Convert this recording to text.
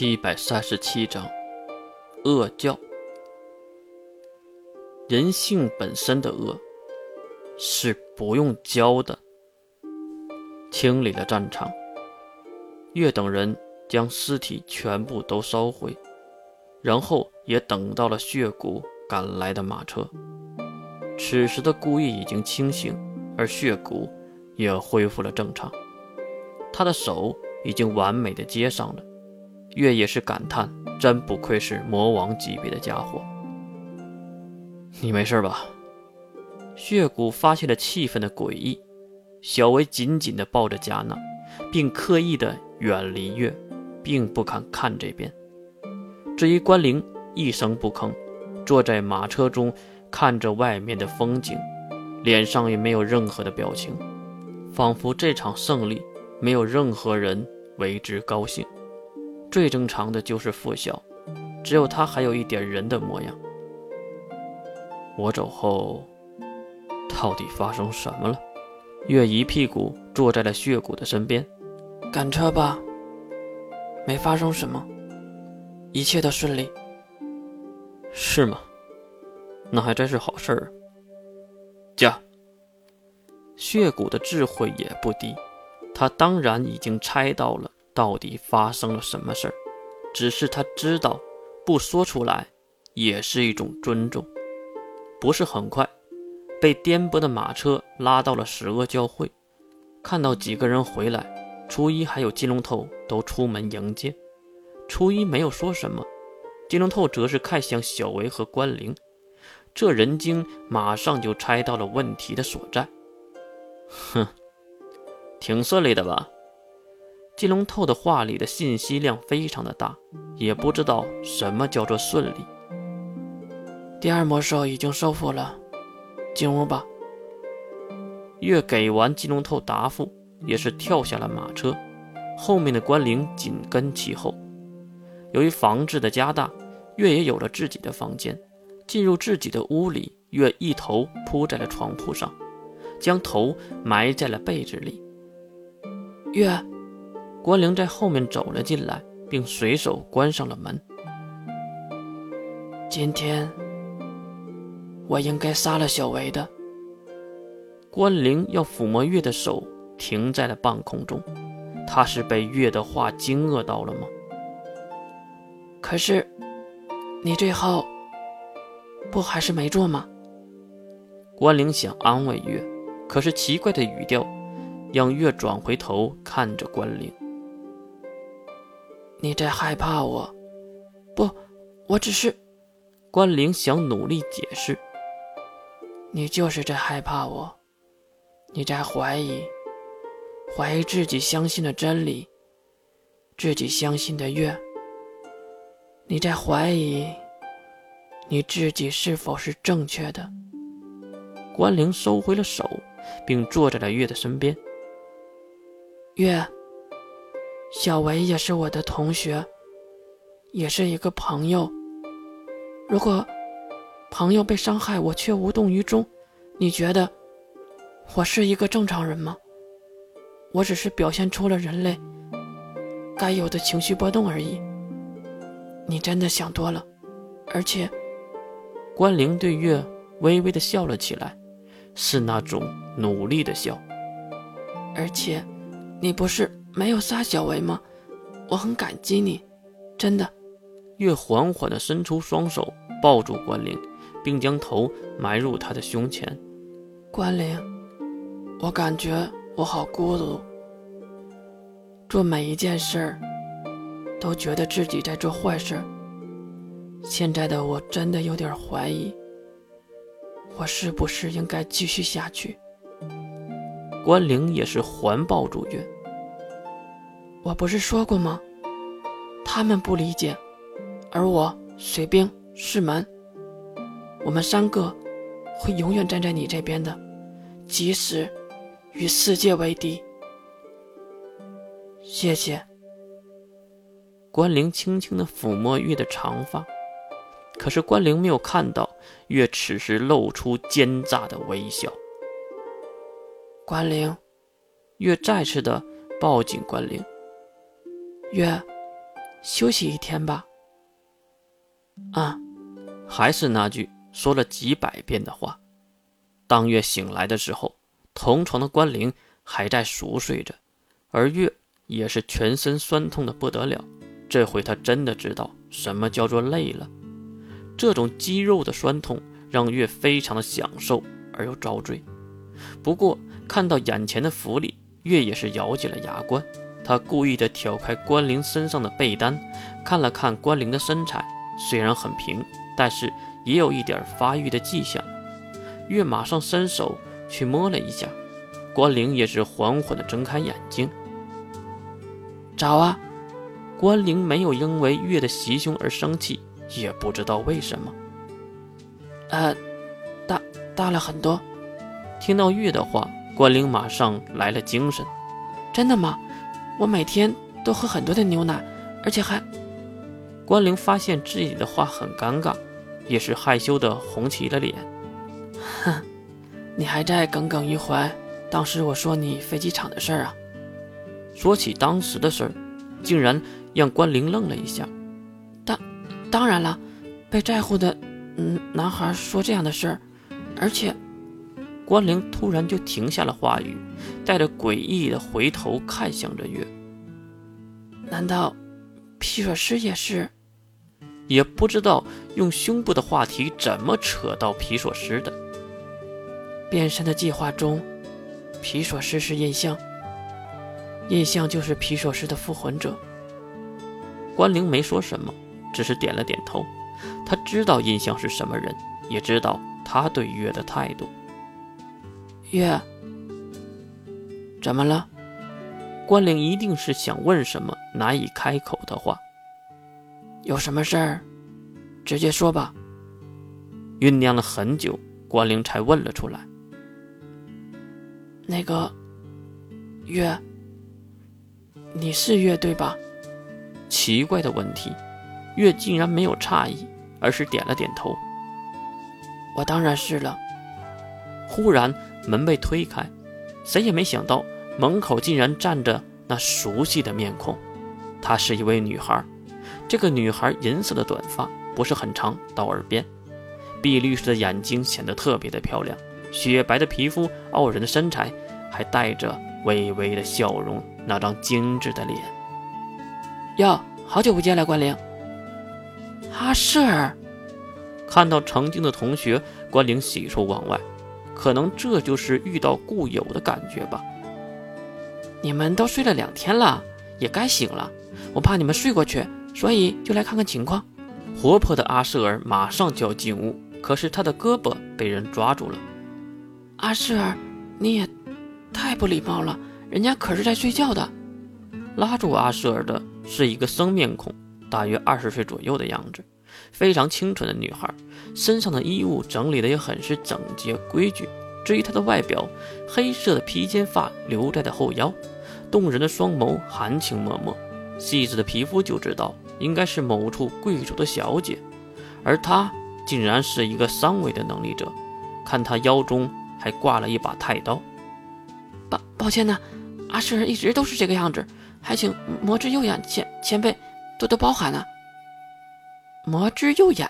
七百三十七章，恶教。人性本身的恶是不用教的。清理了战场，月等人将尸体全部都烧毁，然后也等到了血骨赶来的马车。此时的顾意已经清醒，而血骨也恢复了正常，他的手已经完美的接上了。月也是感叹，真不愧是魔王级别的家伙。你没事吧？血骨发现了气氛的诡异，小薇紧紧地抱着贾娜，并刻意地远离月，并不敢看这边。至于关灵，一声不吭，坐在马车中，看着外面的风景，脸上也没有任何的表情，仿佛这场胜利没有任何人为之高兴。最正常的就是附小，只有他还有一点人的模样。我走后，到底发生什么了？月一屁股坐在了血骨的身边。赶车吧，没发生什么，一切都顺利。是吗？那还真是好事儿。驾。血骨的智慧也不低，他当然已经猜到了。到底发生了什么事儿？只是他知道，不说出来也是一种尊重。不是很快，被颠簸的马车拉到了十恶教会。看到几个人回来，初一还有金龙头都出门迎接。初一没有说什么，金龙头则是看向小维和关灵。这人精马上就猜到了问题的所在。哼，挺顺利的吧？金龙透的话里的信息量非常的大，也不知道什么叫做顺利。第二魔兽已经收复了，进屋吧。月给完金龙透答复，也是跳下了马车，后面的关灵紧跟其后。由于房子的加大，月也有了自己的房间。进入自己的屋里，月一头扑在了床铺上，将头埋在了被子里。月。关灵在后面走了进来，并随手关上了门。今天我应该杀了小维的。关灵要抚摸月的手停在了半空中，他是被月的话惊愕到了吗？可是你最后不还是没做吗？关灵想安慰月，可是奇怪的语调让月转回头看着关灵。你在害怕我？不，我只是……关灵想努力解释。你就是在害怕我，你在怀疑，怀疑自己相信的真理，自己相信的月。你在怀疑你自己是否是正确的。关灵收回了手，并坐在了月的身边。月。小维也是我的同学，也是一个朋友。如果朋友被伤害，我却无动于衷，你觉得我是一个正常人吗？我只是表现出了人类该有的情绪波动而已。你真的想多了，而且，关灵对月微微的笑了起来，是那种努力的笑。而且，你不是。没有杀小维吗？我很感激你，真的。月缓缓地伸出双手抱住关灵，并将头埋入他的胸前。关灵，我感觉我好孤独，做每一件事儿都觉得自己在做坏事。现在的我真的有点怀疑，我是不是应该继续下去？关灵也是环抱住月。我不是说过吗？他们不理解，而我水兵世门，我们三个会永远站在你这边的，即使与世界为敌。谢谢。关灵轻轻的抚摸月的长发，可是关灵没有看到月此时露出奸诈的微笑。关灵，月再次的抱紧关灵。月，休息一天吧。啊，还是那句说了几百遍的话。当月醒来的时候，同床的关灵还在熟睡着，而月也是全身酸痛的不得了。这回他真的知道什么叫做累了。这种肌肉的酸痛让月非常的享受而又遭罪。不过看到眼前的福利，月也是咬紧了牙关。他故意的挑开关灵身上的被单，看了看关灵的身材，虽然很平，但是也有一点发育的迹象。月马上伸手去摸了一下，关灵也是缓缓的睁开眼睛。找啊！关灵没有因为月的袭胸而生气，也不知道为什么。呃，大大了很多。听到月的话，关灵马上来了精神。真的吗？我每天都喝很多的牛奶，而且还……关灵发现自己的话很尴尬，也是害羞的红起了脸。哼，你还在耿耿于怀当时我说你飞机场的事儿啊？说起当时的事儿，竟然让关灵愣了一下。当当然了，被在乎的嗯男孩说这样的事儿，而且。关灵突然就停下了话语，带着诡异的回头看向着月。难道皮索师也是？也不知道用胸部的话题怎么扯到皮索师的。变身的计划中，皮索师是印象，印象就是皮索师的复魂者。关灵没说什么，只是点了点头。他知道印象是什么人，也知道他对月的态度。月，怎么了？关灵一定是想问什么难以开口的话。有什么事儿，直接说吧。酝酿了很久，关灵才问了出来。那个，月，你是月对吧？奇怪的问题，月竟然没有诧异，而是点了点头。我当然是了。忽然。门被推开，谁也没想到门口竟然站着那熟悉的面孔。她是一位女孩，这个女孩银色的短发不是很长，到耳边，碧绿色的眼睛显得特别的漂亮，雪白的皮肤，傲人的身材，还带着微微的笑容，那张精致的脸。哟，好久不见了，关灵。阿舍尔看到曾经的同学，关灵喜出望外。可能这就是遇到故友的感觉吧。你们都睡了两天了，也该醒了。我怕你们睡过去，所以就来看看情况。活泼的阿舍尔马上就要进屋，可是他的胳膊被人抓住了。阿舍尔，你也太不礼貌了，人家可是在睡觉的。拉住阿舍尔的是一个生面孔，大约二十岁左右的样子。非常清纯的女孩，身上的衣物整理的也很是整洁规矩。至于她的外表，黑色的披肩发留在的后腰，动人的双眸含情脉脉，细致的皮肤就知道应该是某处贵族的小姐。而她竟然是一个三维的能力者，看她腰中还挂了一把太刀。抱抱歉呢，阿诗一直都是这个样子，还请魔之右眼前前辈多多包涵呢。魔之右眼，